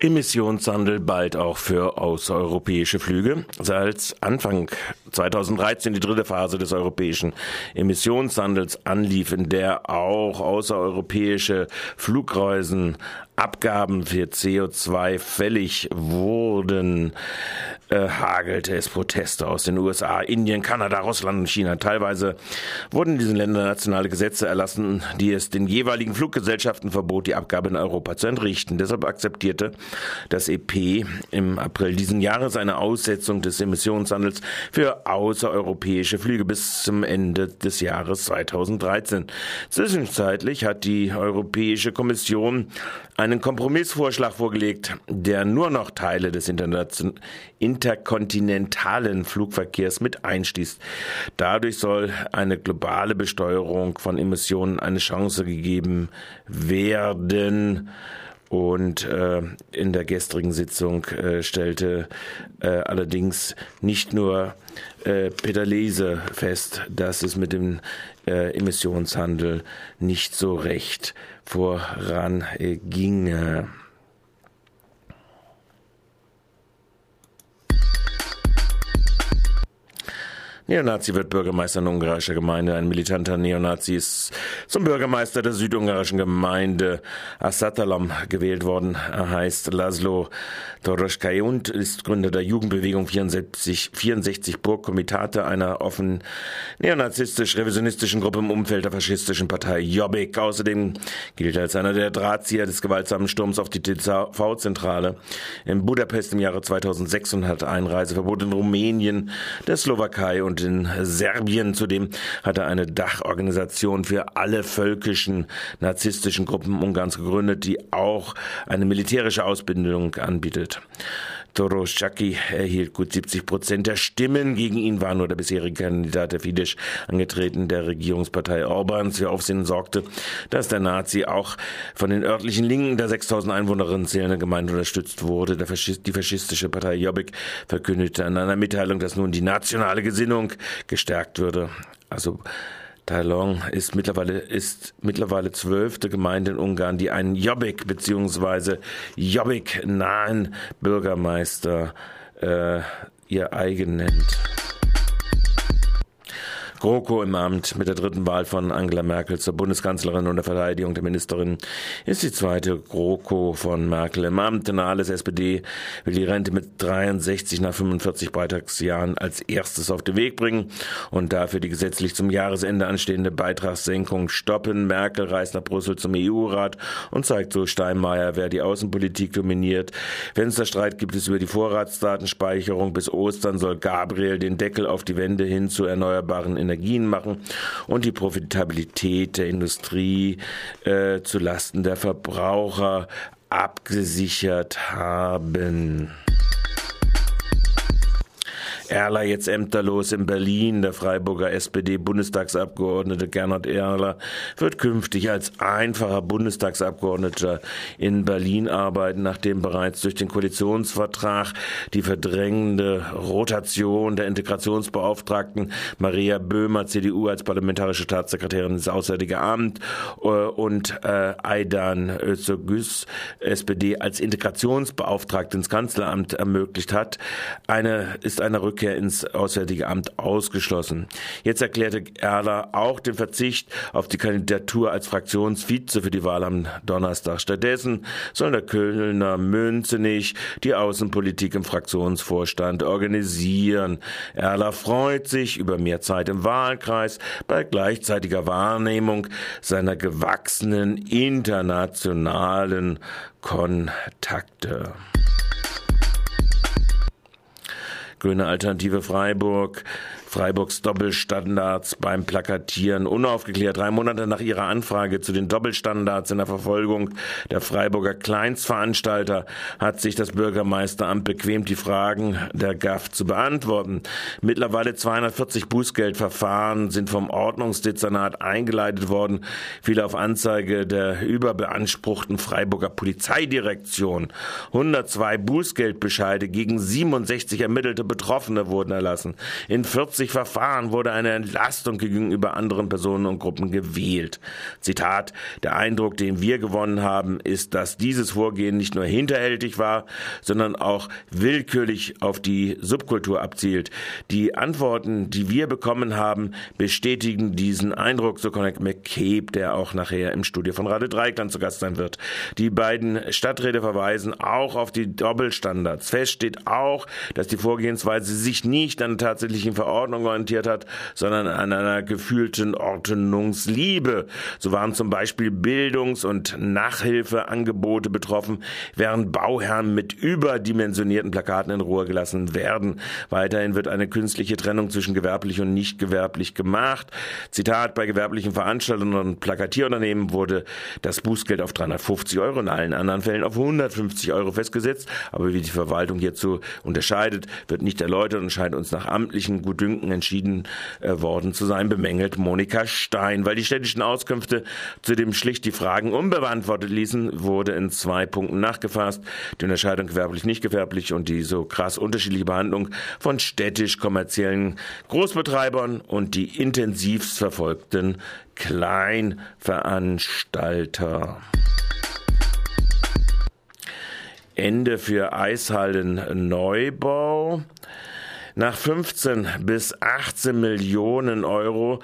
Emissionshandel bald auch für außereuropäische Flüge. Seit Anfang 2013 die dritte Phase des europäischen Emissionshandels anlief, in der auch außereuropäische Flugreisen Abgaben für CO2 fällig wurden, äh, hagelte es Proteste aus den USA, Indien, Kanada, Russland und China. Teilweise wurden in diesen Ländern nationale Gesetze erlassen, die es den jeweiligen Fluggesellschaften verbot, die Abgabe in Europa zu entrichten. Deshalb akzeptierte das EP im April diesen Jahres eine Aussetzung des Emissionshandels für außereuropäische Flüge bis zum Ende des Jahres 2013. Zwischenzeitlich hat die Europäische Kommission einen Kompromissvorschlag vorgelegt, der nur noch Teile des interkontinentalen Flugverkehrs mit einschließt. Dadurch soll eine globale Besteuerung von Emissionen eine Chance gegeben werden. Und äh, in der gestrigen Sitzung äh, stellte äh, allerdings nicht nur äh, Peter Lese fest, dass es mit dem äh, Emissionshandel nicht so recht voranginge. Neonazi wird Bürgermeister einer ungarischen Gemeinde. Ein militanter Neonazi ist zum Bürgermeister der südungarischen Gemeinde Asatalam gewählt worden. Er heißt Laszlo Toroschkai und ist Gründer der Jugendbewegung 64, 64 Burgkomitate, einer offen neonazistisch-revisionistischen Gruppe im Umfeld der faschistischen Partei Jobbik. Außerdem gilt er als einer der Drahtzieher des gewaltsamen Sturms auf die TV-Zentrale in Budapest im Jahre 2006 und hat Einreiseverbot in Rumänien, der Slowakei und in Serbien. Zudem hat er eine Dachorganisation für alle völkischen narzisstischen Gruppen Ungarns gegründet, die auch eine militärische Ausbildung anbietet. Toroschaki erhielt gut 70 Prozent der Stimmen. Gegen ihn war nur der bisherige Kandidat der Fidesz angetreten, der Regierungspartei Orbans. Für Aufsehen sorgte, dass der Nazi auch von den örtlichen Linken der 6000 Einwohnerinnen zählende Gemeinde unterstützt wurde. Faschist, die faschistische Partei Jobbik verkündete in einer Mitteilung, dass nun die nationale Gesinnung gestärkt würde. Also Tailong ist mittlerweile, ist mittlerweile zwölfte Gemeinde in Ungarn, die einen Jobbik bzw. Jobbik-nahen Bürgermeister äh, ihr eigen nennt. GroKo im Amt mit der dritten Wahl von Angela Merkel zur Bundeskanzlerin und der Verteidigung der Ministerin ist die zweite GroKo von Merkel im Amt. Nahles SPD will die Rente mit 63 nach 45 Beitragsjahren als erstes auf den Weg bringen und dafür die gesetzlich zum Jahresende anstehende Beitragssenkung stoppen. Merkel reist nach Brüssel zum EU-Rat und zeigt so Steinmeier, wer die Außenpolitik dominiert. Fensterstreit gibt es über die Vorratsdatenspeicherung. Bis Ostern soll Gabriel den Deckel auf die Wände hin zu erneuerbaren Energien machen und die Profitabilität der Industrie äh, zu Lasten der Verbraucher abgesichert haben. Erler jetzt ämterlos in Berlin. Der Freiburger SPD-Bundestagsabgeordnete Gernot Erler wird künftig als einfacher Bundestagsabgeordneter in Berlin arbeiten, nachdem bereits durch den Koalitionsvertrag die verdrängende Rotation der Integrationsbeauftragten Maria Böhmer, CDU, als parlamentarische Staatssekretärin ins Auswärtige Amt äh, und äh, Aidan Özogüs, SPD, als Integrationsbeauftragte ins Kanzleramt ermöglicht hat. Eine, ist eine Rückkehr Rückkehr ins Auswärtige Amt ausgeschlossen. Jetzt erklärte Erler auch den Verzicht auf die Kandidatur als Fraktionsvize für die Wahl am Donnerstag. Stattdessen soll der Kölner Münzenich die Außenpolitik im Fraktionsvorstand organisieren. Erler freut sich über mehr Zeit im Wahlkreis bei gleichzeitiger Wahrnehmung seiner gewachsenen internationalen Kontakte. Grüne Alternative Freiburg Freiburgs Doppelstandards beim Plakatieren unaufgeklärt. Drei Monate nach ihrer Anfrage zu den Doppelstandards in der Verfolgung der Freiburger Kleinstveranstalter hat sich das Bürgermeisteramt bequemt, die Fragen der GAF zu beantworten. Mittlerweile 240 Bußgeldverfahren sind vom Ordnungsdezernat eingeleitet worden, viele auf Anzeige der überbeanspruchten Freiburger Polizeidirektion. 102 Bußgeldbescheide gegen 67 ermittelte Betroffene wurden erlassen. In 14 40 Verfahren wurde eine Entlastung gegenüber anderen Personen und Gruppen gewählt. Zitat, der Eindruck, den wir gewonnen haben, ist, dass dieses Vorgehen nicht nur hinterhältig war, sondern auch willkürlich auf die Subkultur abzielt. Die Antworten, die wir bekommen haben, bestätigen diesen Eindruck, so Connect McCabe, der auch nachher im Studio von Radio Dreikland zu Gast sein wird. Die beiden Stadträte verweisen auch auf die Doppelstandards. Fest steht auch, dass die Vorgehensweise sich nicht an tatsächlichen Verordnungen orientiert hat, sondern an einer gefühlten Ordnungsliebe. So waren zum Beispiel Bildungs- und Nachhilfeangebote betroffen, während Bauherren mit überdimensionierten Plakaten in Ruhe gelassen werden. Weiterhin wird eine künstliche Trennung zwischen gewerblich und nicht gewerblich gemacht. Zitat, bei gewerblichen Veranstaltungen und Plakatierunternehmen wurde das Bußgeld auf 350 Euro, in allen anderen Fällen auf 150 Euro festgesetzt. Aber wie die Verwaltung hierzu unterscheidet, wird nicht erläutert und scheint uns nach amtlichen Gutdünken entschieden äh, worden zu sein, bemängelt Monika Stein. Weil die städtischen Auskünfte zudem schlicht die Fragen unbeantwortet ließen, wurde in zwei Punkten nachgefasst. Die Unterscheidung gewerblich, nicht gewerblich und die so krass unterschiedliche Behandlung von städtisch-kommerziellen Großbetreibern und die intensivst verfolgten Kleinveranstalter. Ende für Eishallen Neubau. Nach 15 bis 18 Millionen Euro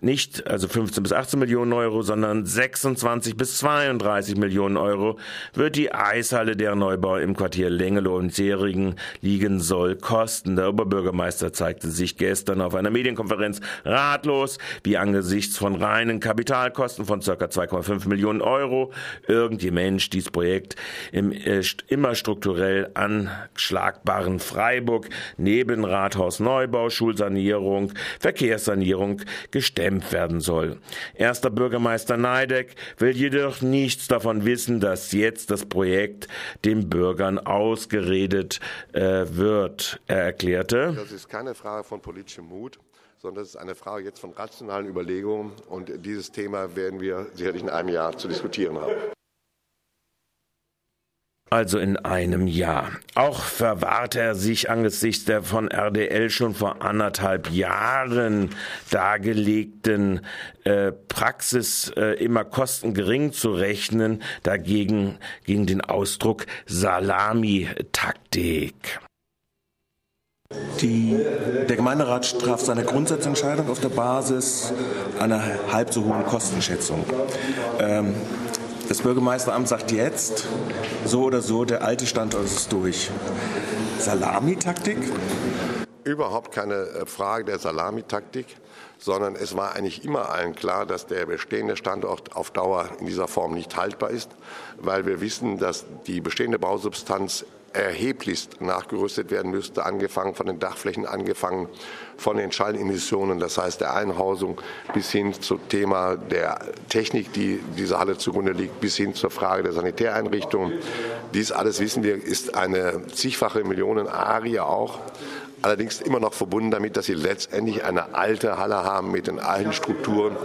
nicht also 15 bis 18 Millionen Euro, sondern 26 bis 32 Millionen Euro wird die Eishalle, der Neubau im Quartier Lengelow und Serigen liegen soll, kosten. Der Oberbürgermeister zeigte sich gestern auf einer Medienkonferenz ratlos, wie angesichts von reinen Kapitalkosten von ca. 2,5 Millionen Euro irgendjemand Mensch dieses Projekt im äh, immer strukturell anschlagbaren Freiburg neben Rathaus Neubau, Schulsanierung, Verkehrssanierung gestemmt werden soll. Erster Bürgermeister Neideck will jedoch nichts davon wissen, dass jetzt das Projekt den Bürgern ausgeredet äh, wird. Er erklärte, das ist keine Frage von politischem Mut sondern das ist eine Frage jetzt von rationalen Überlegungen. Und dieses Thema werden wir sicherlich in einem Jahr zu diskutieren haben also in einem Jahr. Auch verwahrte er sich angesichts der von RDL schon vor anderthalb Jahren dargelegten äh, Praxis, äh, immer Kosten gering zu rechnen, dagegen gegen den Ausdruck Salami-Taktik. Die, der Gemeinderat traf seine Grundsatzentscheidung auf der Basis einer halb so hohen Kostenschätzung. Ähm, das Bürgermeisteramt sagt jetzt, so oder so, der alte Standort ist durch. Salamitaktik? Überhaupt keine äh, Frage der Salamitaktik, sondern es war eigentlich immer allen klar, dass der bestehende Standort auf Dauer in dieser Form nicht haltbar ist, weil wir wissen, dass die bestehende Bausubstanz erheblichst nachgerüstet werden müsste, angefangen von den Dachflächen, angefangen von den Schallemissionen, das heißt der Einhausung bis hin zum Thema der Technik, die dieser Halle zugrunde liegt, bis hin zur Frage der Sanitäreinrichtungen. Dies alles wissen wir, ist eine zigfache Millionen Arie auch. Allerdings immer noch verbunden damit, dass sie letztendlich eine alte Halle haben mit den alten Strukturen.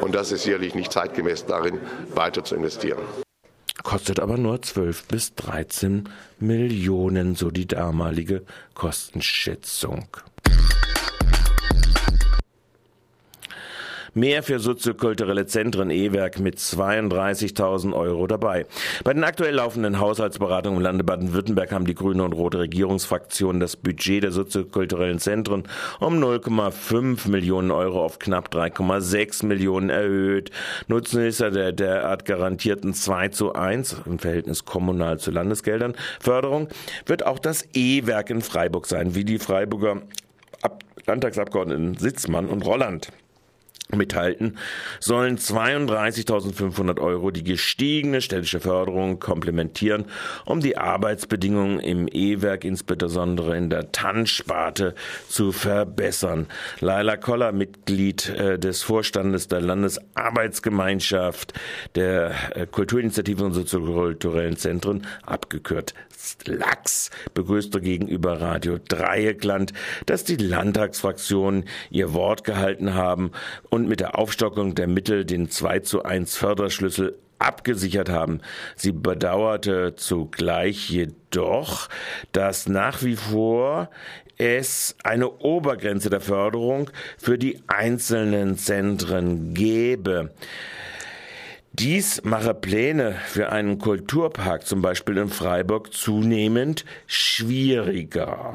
Und das ist sicherlich nicht zeitgemäß darin, weiter zu investieren kostet aber nur 12 bis 13 Millionen, so die damalige Kostenschätzung. Mehr für soziokulturelle Zentren E-Werk mit 32.000 Euro dabei. Bei den aktuell laufenden Haushaltsberatungen im Lande Baden-Württemberg haben die grüne und rote Regierungsfraktionen das Budget der soziokulturellen Zentren um 0,5 Millionen Euro auf knapp 3,6 Millionen erhöht. Nutzen ist der derart garantierten 2 zu 1 im Verhältnis kommunal zu Landesgeldern Förderung wird auch das E-Werk in Freiburg sein, wie die Freiburger Landtagsabgeordneten Sitzmann und Rolland mithalten, sollen 32.500 Euro die gestiegene städtische Förderung komplementieren, um die Arbeitsbedingungen im E-Werk, insbesondere in der Tannsparte, zu verbessern. Laila Koller, Mitglied äh, des Vorstandes der Landesarbeitsgemeinschaft der äh, Kulturinitiativen und soziokulturellen Zentren, abgekürzt Lachs, begrüßte gegenüber Radio Dreieckland, dass die Landtagsfraktionen ihr Wort gehalten haben und mit der Aufstockung der Mittel den 2 zu 1 Förderschlüssel abgesichert haben. Sie bedauerte zugleich jedoch, dass nach wie vor es eine Obergrenze der Förderung für die einzelnen Zentren gebe. Dies mache Pläne für einen Kulturpark zum Beispiel in Freiburg zunehmend schwieriger.